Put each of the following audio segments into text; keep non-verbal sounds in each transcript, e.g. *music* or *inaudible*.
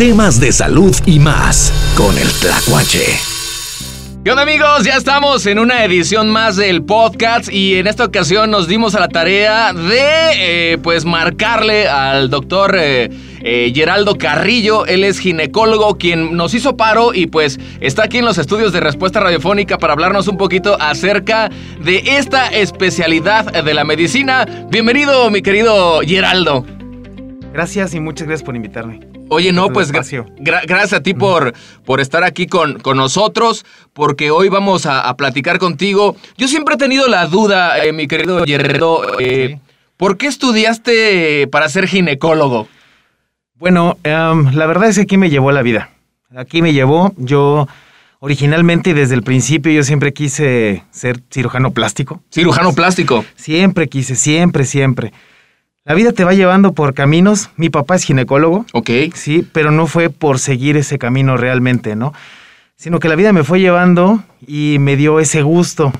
temas de salud y más con el Tlacuache. ¿Qué onda amigos? Ya estamos en una edición más del podcast y en esta ocasión nos dimos a la tarea de eh, pues marcarle al doctor eh, eh, Geraldo Carrillo, él es ginecólogo quien nos hizo paro y pues está aquí en los estudios de respuesta radiofónica para hablarnos un poquito acerca de esta especialidad de la medicina. Bienvenido mi querido Geraldo. Gracias y muchas gracias por invitarme. Oye, no, pues gracias a ti por, por estar aquí con, con, nosotros, porque hoy vamos a, platicar contigo. Yo siempre he tenido la duda, eh, mi querido Gerardo, eh, ¿por qué estudiaste para ser ginecólogo? Bueno, em, la verdad es que aquí me llevó la vida. Aquí me llevó, yo originalmente desde el principio yo siempre quise ser cirujano plástico. Cirujano plástico. Siempre quise, siempre, siempre. La vida te va llevando por caminos. Mi papá es ginecólogo. Ok. Sí, pero no fue por seguir ese camino realmente, ¿no? Sino que la vida me fue llevando y me dio ese gusto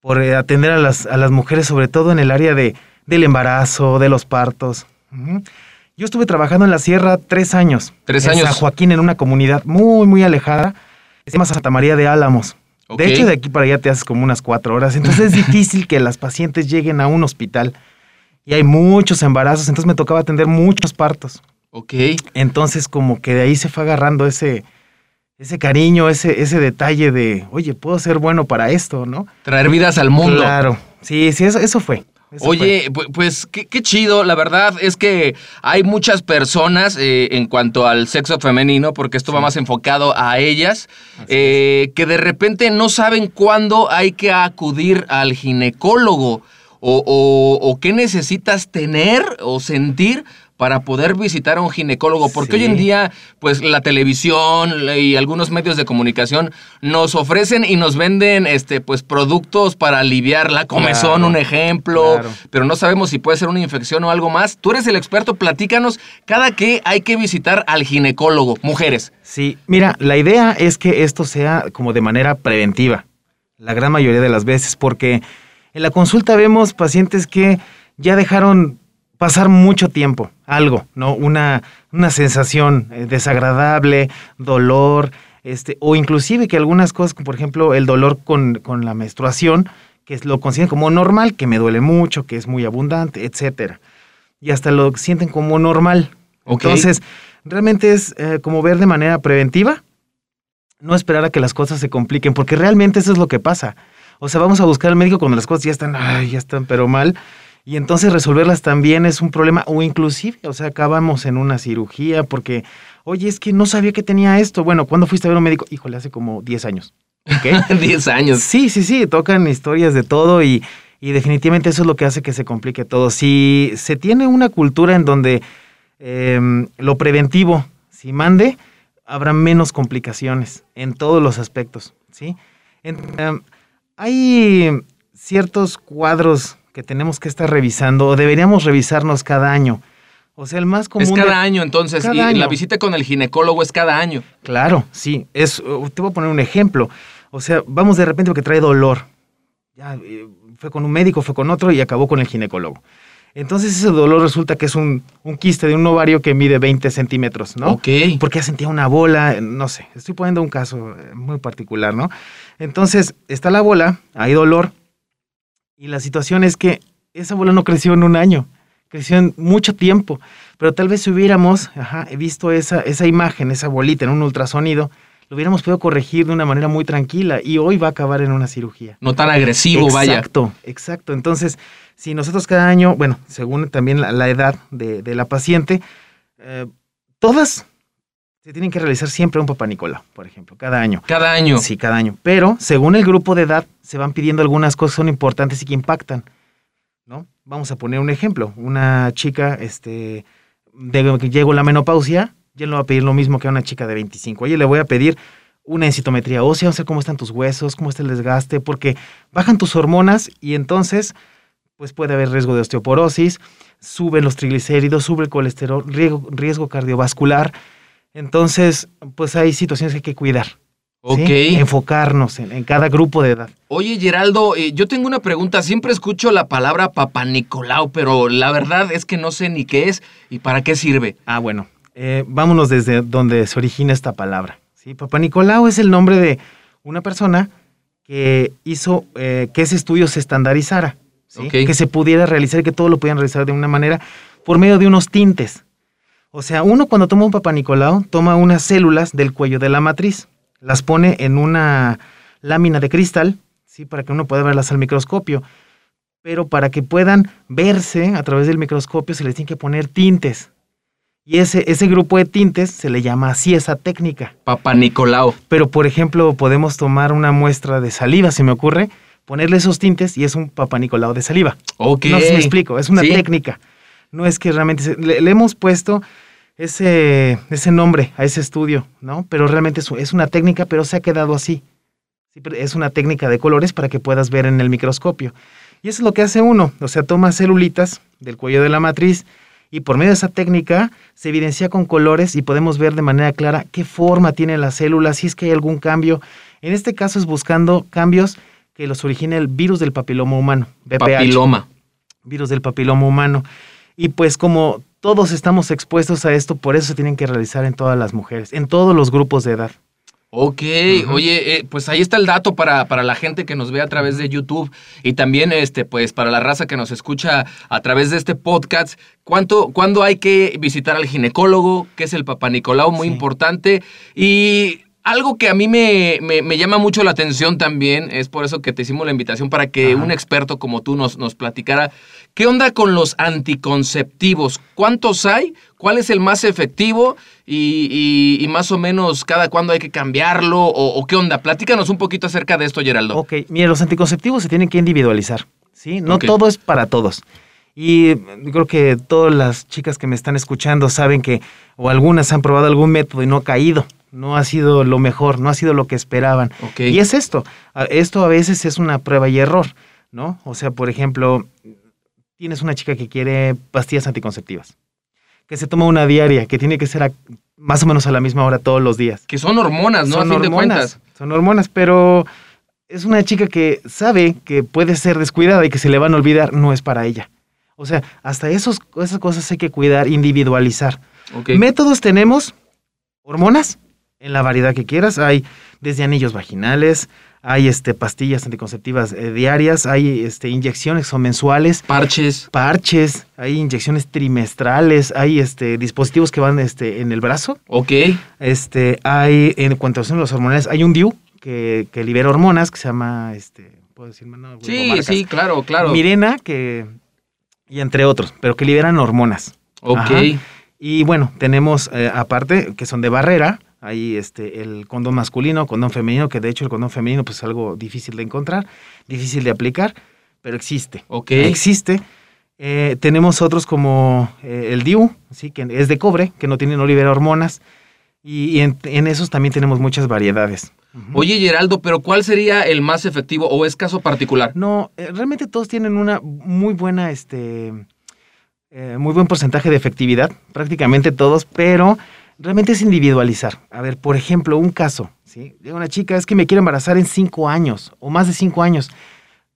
por eh, atender a las, a las mujeres, sobre todo en el área de, del embarazo, de los partos. Yo estuve trabajando en la sierra tres años. Tres años. En San Joaquín, en una comunidad muy, muy alejada. Se llama Santa María de Álamos. De hecho, de aquí para allá te haces como unas cuatro horas. Entonces es *laughs* difícil que las pacientes lleguen a un hospital y hay muchos embarazos, entonces me tocaba atender muchos partos. Ok. Entonces como que de ahí se fue agarrando ese, ese cariño, ese, ese detalle de, oye, puedo ser bueno para esto, ¿no? Traer vidas al mundo. Claro, sí, sí, eso, eso fue. Oye, pues qué, chido, la verdad es que hay muchas personas eh, en cuanto al sexo femenino, porque esto va más enfocado a ellas, eh, que de repente no saben cuándo hay que acudir al ginecólogo o, qué necesitas tener o sentir para poder visitar a un ginecólogo, porque hoy en día, pues la televisión y algunos medios de comunicación nos ofrecen y nos venden este, pues productos para aliviar la comezón, un ejemplo, pero no sabemos si puede ser una infección o algo más. Tú eres el experto, platícanos cada que hay que visitar al ginecólogo, mujeres. Sí, mira, la idea es que esto sea como de manera preventiva, la gran mayoría de las veces, porque en la consulta vemos pacientes que ya dejaron pasar mucho tiempo, algo, ¿no? Una, una sensación eh, desagradable, dolor, este, o inclusive que algunas cosas, como por ejemplo el dolor con, la menstruación, que lo consideran como normal, que me duele mucho, que es muy abundante, etcétera. Y hasta lo sienten como normal. Entonces, realmente es eh, como ver de manera preventiva, no esperar a que las cosas se compliquen, porque realmente eso es lo que pasa. O sea, vamos a buscar al médico cuando las cosas ya están, ay, ya están, pero mal. Y entonces resolverlas también es un problema, o inclusive, o sea, acabamos en una cirugía porque, oye, es que no sabía que tenía esto. Bueno, ¿cuándo fuiste a ver a un médico? Híjole, hace como 10 años. ¿Qué? *laughs* 10 años. Sí, sí, sí, tocan historias de todo y, y, definitivamente eso es lo que hace que se complique todo. Si se tiene una cultura en donde em, lo preventivo, si mande, habrá menos complicaciones en todos los aspectos, ¿sí? En, em, hay ciertos cuadros que tenemos que estar revisando o deberíamos revisarnos cada año. O sea, el más común. Es cada año, entonces. y la visita con el ginecólogo es cada año. Claro, sí. Es, te voy a poner un ejemplo. O sea, vamos de repente porque trae dolor. Ya, eh, fue con un médico, fue con otro y acabó con el ginecólogo. Entonces ese dolor resulta que es un, un, quiste de un ovario que mide 20 centímetros, ¿no? Ok. Porque ya sentía una bola, no sé, estoy poniendo un caso eh, muy particular, ¿no? Entonces está la bola, hay dolor, y la situación es que esa bola no creció en un año, creció en mucho tiempo, pero tal vez si hubiéramos ajá, visto esa, esa imagen, esa bolita en un ultrasonido, lo hubiéramos podido corregir de una manera muy tranquila y hoy va a acabar en una cirugía. No tan agresivo, vaya. Exacto, exacto. Entonces, si nosotros cada año, bueno, según también la, edad de, la paciente, eh, todas se tienen que realizar siempre un papá Nicolau, por ejemplo, cada año. Cada año. Sí, cada año. Pero según el grupo de edad, se van pidiendo algunas cosas que son importantes y que impactan. ¿no? Vamos a poner un ejemplo. Una chica, este, de que llegó la menopausia, ya no va a pedir lo mismo que a una chica de 25. Oye, le voy a pedir una encitometría ósea, o sea, cómo están tus huesos, cómo está el desgaste, porque bajan tus hormonas y entonces pues puede haber riesgo de osteoporosis, suben los triglicéridos, sube el colesterol, riesgo, cardiovascular. Entonces, pues hay situaciones que hay que cuidar. Ok. Enfocarnos en, cada grupo de edad. Oye, Geraldo, eh, yo tengo una pregunta. Siempre escucho la palabra Papa Nicolau, pero la verdad es que no sé ni qué es y para qué sirve. Ah, bueno. eh, vámonos desde donde se origina esta palabra. ¿sí? Papá Nicolau es el nombre de una persona que hizo eh, que ese estudio se estandarizara, ¿sí? Ok. que se pudiera realizar que todo lo pudieran realizar de una manera por medio de unos tintes. O sea, uno cuando toma un Papá Nicolau toma unas células del cuello de la matriz, las pone en una lámina de cristal, ¿sí? para que uno pueda verlas al microscopio. Pero para que puedan verse a través del microscopio se les tiene que poner tintes. Y ese, ese grupo de tintes se le llama así esa técnica. Papá Nicolau. Pero, por ejemplo, podemos tomar una muestra de saliva, se me ocurre, ponerle esos tintes y es un Papá Nicolau de saliva. Ok. No sé si me explico, es una Sí. técnica. No es que realmente se- le, le hemos puesto ese, ese nombre a ese estudio, ¿no? Pero realmente es, es una técnica, pero se ha quedado así. Es una técnica de colores para que puedas ver en el microscopio. Y eso es lo que hace uno, o sea, toma celulitas del cuello de la matriz y por medio de esa técnica se evidencia con colores y podemos ver de manera clara qué forma tiene la célula, si es que hay algún cambio. En este caso es buscando cambios que los origine el virus del papiloma humano, VPH Papiloma. virus del papiloma humano. Y pues como todos estamos expuestos a esto, por eso se tienen que realizar en todas las mujeres, en todos los grupos de edad. Ok, oye, eh, pues ahí está el dato para, para la gente que nos ve a través de YouTube y también este, pues para la raza que nos escucha a través de este podcast. ¿Cuánto, ¿Cuándo hay que visitar al ginecólogo? Que es el Papá Nicolau, muy Sí. importante. Y algo que a mí me, me- me llama mucho la atención también, es por eso que te hicimos la invitación para que Ajá. un experto como tú nos, nos platicara. ¿Qué onda con los anticonceptivos? ¿Cuántos hay? ¿Cuál es el más efectivo? Y, y- y más o menos cada cuándo hay que cambiarlo o, o qué onda. Platícanos un poquito acerca de esto, Geraldo. Ok, mire, los anticonceptivos se tienen que individualizar, ¿sí? No todo es para todos. Y yo creo que todas las chicas que me están escuchando saben que, o algunas han probado algún método y no ha caído, no ha sido lo mejor, no ha sido lo que esperaban. Y es esto, esto a veces es una prueba y error, ¿no? O sea, por ejemplo, tienes una chica que quiere pastillas anticonceptivas, que se toma una diaria, que tiene que ser a- más o menos a la misma hora todos los días. Que son hormonas, ¿no? son a fin de hormonas, cuentas. son hormonas, pero es una chica que sabe que puede ser descuidada y que se le van a olvidar, no es para ella. O sea, hasta esos, esas cosas hay que cuidar, individualizar. Métodos tenemos, hormonas, en la variedad que quieras. Hay desde anillos vaginales, hay este, pastillas anticonceptivas eh, diarias, hay este, inyecciones son mensuales, Parches. parches, hay inyecciones trimestrales, hay este, dispositivos que van este, en el brazo. Ok. Este, hay, en cuanto son los hormonales, hay un DIU que, que libera hormonas que se llama, este, ¿puedo decir? No, Sí, marcas. sí, claro, claro. Mirena, que, y entre otros, pero que liberan hormonas. Ok. Ajá. Y bueno, tenemos eh, aparte que son de barrera, hay este, el condón masculino, condón femenino, que de hecho el condón femenino pues, es algo difícil de encontrar, difícil de aplicar, pero existe. Ok. Existe. Eh, tenemos otros como eh, el DIU, ¿sí? que es de cobre, que no tiene, no libera hormonas. Y, y en, en esos también tenemos muchas variedades. Oye, Geraldo, pero ¿cuál sería el más efectivo o es caso particular? No, eh, realmente todos tienen una muy buena, este, muy buen porcentaje de efectividad, prácticamente todos, pero realmente es individualizar. A ver, por ejemplo, un caso, ¿sí? De una chica es que me quiere embarazar en cinco años o más de cinco años.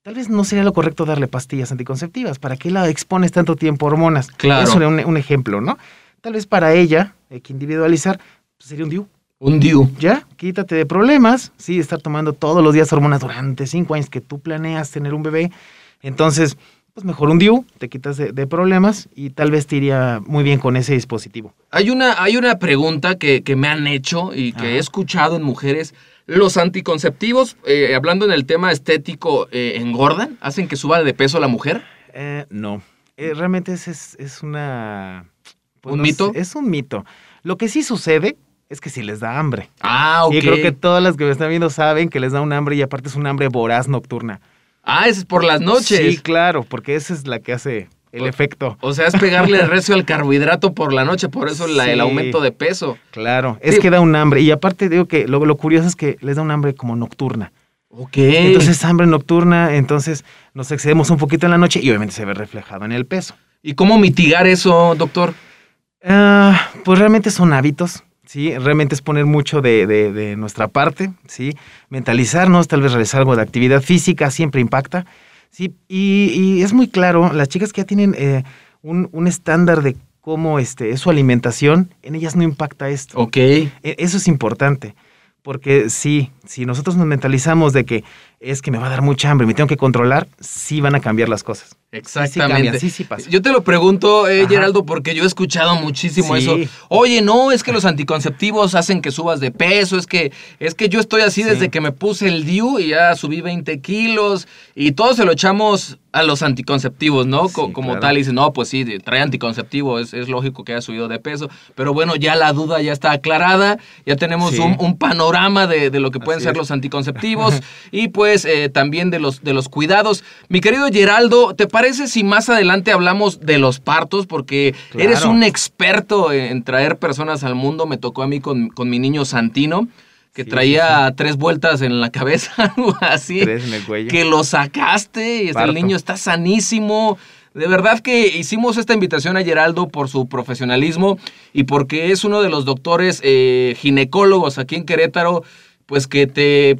Tal vez no sería lo correcto darle pastillas anticonceptivas. ¿Para qué la expones tanto tiempo a hormonas? Claro. Eso era un, un ejemplo, ¿no? Tal vez para ella, hay que individualizar, pues, sería un DIU. Un DIU. Ya, quítate de problemas, sí, estar tomando todos los días hormonas durante cinco años que tú planeas tener un bebé. Entonces, pues mejor un DIU, te quitas de, de problemas y tal vez te iría muy bien con ese dispositivo. Hay una, hay una pregunta que, que me han hecho y que Ajá. he escuchado en mujeres. ¿Los anticonceptivos, eh, hablando en el tema estético, eh, engordan? ¿Hacen que suba de peso la mujer? Eh, no, Eh, realmente es, es, es una... pues, ¿Un no mito? sé, es un mito. Lo que sí sucede es que sí les da hambre. Ah, ok. Y creo que todas las que me están viendo saben que les da un hambre y aparte es un hambre voraz nocturna. Ah, es por las noches. Sí, claro, porque esa es la que hace el O- efecto. O sea, es pegarle recio al carbohidrato por la noche, por eso la- el aumento de peso. Claro, es que da un hambre. Y aparte digo que lo, lo curioso es que les da un hambre como nocturna. Ok. Entonces hambre nocturna, entonces nos excedemos un poquito en la noche y obviamente se ve reflejado en el peso. ¿Y cómo mitigar eso, doctor? Ah, pues realmente son hábitos, ¿sí? Realmente es poner mucho de, de- de nuestra parte, ¿sí? Mentalizarnos, tal vez realizar algo de actividad física, siempre impacta, ¿sí? Y, y es muy claro, las chicas que ya tienen eh, un, un estándar de cómo este, es su alimentación, en ellas no impacta esto. Ok. E- Eso es importante. Porque sí, si nosotros nos mentalizamos de que es que me va a dar mucha hambre me tengo que controlar, sí van a cambiar las cosas. Exactamente. sí, sí pasa. Yo te lo pregunto, eh. Geraldo, porque yo he escuchado muchísimo Sí. eso. Oye, no, es que los anticonceptivos hacen que subas de peso, es que, es que yo estoy así Sí. desde que me puse el DIU y ya subí 20 kilos y todo se lo echamos a los anticonceptivos, ¿no? Co- Como claro. tal, y dice, no, pues sí, trae anticonceptivo, es, es lógico que haya subido de peso, pero bueno, ya la duda ya está aclarada, ya tenemos un, un panorama de, de lo que pueden Así ser es. los anticonceptivos *laughs* y pues eh, también de los, de los cuidados. Mi querido Geraldo, ¿te parece si más adelante hablamos de los partos? Porque Claro. eres un experto en traer personas al mundo. Me tocó a mí con, con mi niño Santino, que Sí, traía tres vueltas en la cabeza, *laughs* algo así. Tres en el cuello. Que lo sacaste y el niño está sanísimo. De verdad que hicimos esta invitación a Geraldo por su profesionalismo y porque es uno de los doctores eh, ginecólogos aquí en Querétaro, pues que te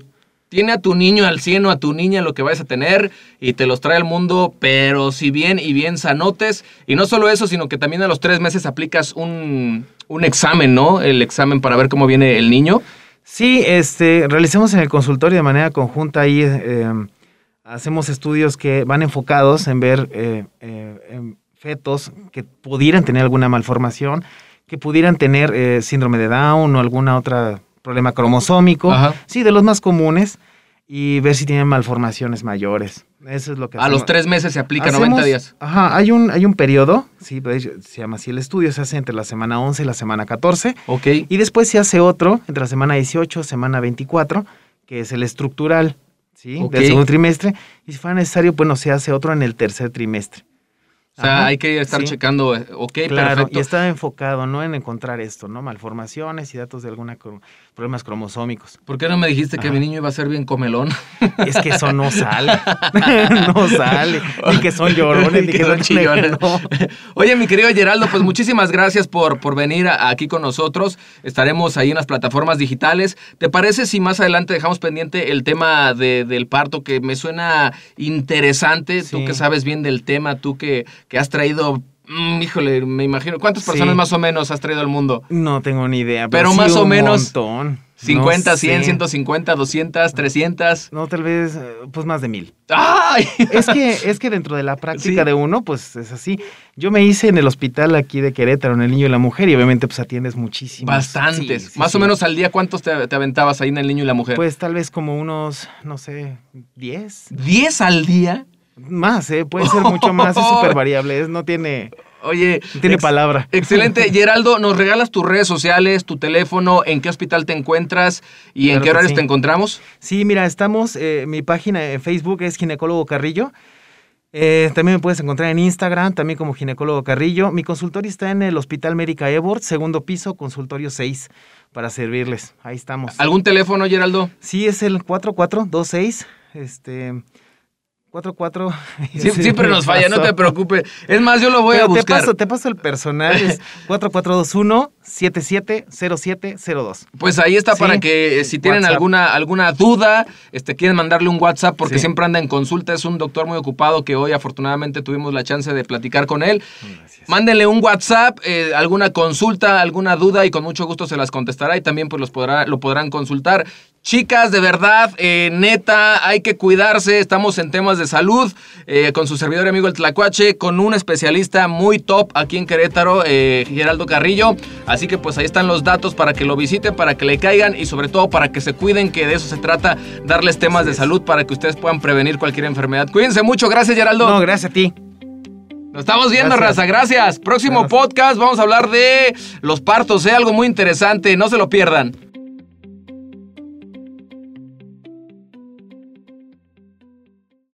tiene a tu niño al 100 o a tu niña lo que vayas a tener y te los trae al mundo, pero si bien y bien sanotes. Y no solo eso, sino que también a los tres meses aplicas un, un examen, ¿no? El examen para ver cómo viene el niño. Sí, este, realizamos en el consultorio de manera conjunta ahí, eh, hacemos estudios que van enfocados en ver eh, eh, fetos que pudieran tener alguna malformación, que pudieran tener síndrome de Down o alguna otra problema cromosómico, Ajá. sí, de los más comunes, y ver si tienen malformaciones mayores. Eso es lo que A los tres meses se aplica Hacemos- 90 días. Ajá, hay un, hay un periodo, sí, se llama así el estudio, se hace entre la semana 11 y la semana 14. Ok. Y después se hace otro entre la semana 18, semana 24, que es el estructural, ¿sí? Del segundo trimestre. Y si fuera necesario, bueno, se hace otro en el tercer trimestre. O sea, Ajá, hay que estar sí. checando. eh, Ok, Claro, perfecto. y está enfocado, ¿no? En encontrar esto, ¿no? Malformaciones y datos de algunos problemas cromosómicos. ¿Por qué no me dijiste que mi niño iba a ser bien comelón? *laughs* Es que eso no sale. *laughs* no sale. Ni que son llorones, ni que son chillones. No. Oye, mi querido Geraldo, pues muchísimas gracias por, por venir a- aquí con nosotros. Estaremos ahí en las plataformas digitales. ¿Te parece si más adelante dejamos pendiente el tema de- del parto que me suena interesante? Tú que sabes bien del tema, tú que, que has traído, mm, híjole, me imagino, ¿cuántas Sí. personas más o menos has traído al mundo? No tengo ni idea. Pero sí más o un menos montón. 50, No 100, sé. 150, 200, 300. No, tal vez, eh, pues más de mil. ¡Ay! Es que, es que dentro de la *laughs* práctica Sí. de uno, pues es así. Yo me hice en el hospital aquí de Querétaro, en el niño y la mujer, y obviamente pues atiendes muchísimos. Bastantes. Sí, sí, Más o menos al día, ¿cuántos te, te aventabas ahí en el niño y la mujer? Pues tal vez como unos, no sé, 10. ¿10 al día? Más, ¿eh? Puede ser mucho más, es *laughs* súper variable, es- no tiene, Oye. no tiene ex- palabra. Excelente. *laughs* Geraldo, ¿nos regalas tus redes sociales, tu teléfono, en qué hospital te encuentras y en qué horarios sí. te encontramos? Sí, mira, estamos, eh, mi página en Facebook es Ginecólogo Carrillo. Eh, también me puedes encontrar en Instagram, también como Ginecólogo Carrillo. Mi consultorio está en el Hospital Médica Ebort, segundo piso, consultorio 6, para servirles. Ahí estamos. ¿Algún teléfono, Geraldo? Sí, es el 4426, este... 44... *laughs* Sie- siempre nos falla, no te preocupes. Es más, yo lo voy a Pero te buscar. paso, te paso el personal, es *laughs* 4421-770702. Pues ahí está Sí, para que eh, si tienen WhatsApp. alguna, alguna duda, este, quieren mandarle un WhatsApp porque Sí. siempre anda en consulta. Es un doctor muy ocupado que hoy afortunadamente tuvimos la chance de platicar con él. Mándenle un WhatsApp, eh, alguna consulta, alguna duda y con mucho gusto se las contestará y también pues los podrá, lo podrán consultar. Chicas, de verdad, eh, neta, hay que cuidarse. Estamos en temas de salud eh, con su servidor y amigo el Tlacuache, con un especialista muy top aquí en Querétaro, eh, Geraldo Carrillo. Así que pues ahí están los datos para que lo visiten, para que le caigan y sobre todo para que se cuiden, que de eso se trata, darles temas de salud para que ustedes puedan prevenir cualquier enfermedad. Cuídense mucho, gracias Geraldo. No, gracias a ti. Nos estamos viendo, Gracias. raza. Gracias. Próximo Gracias. podcast vamos a hablar de los partos, ¿eh? algo muy interesante. No se lo pierdan.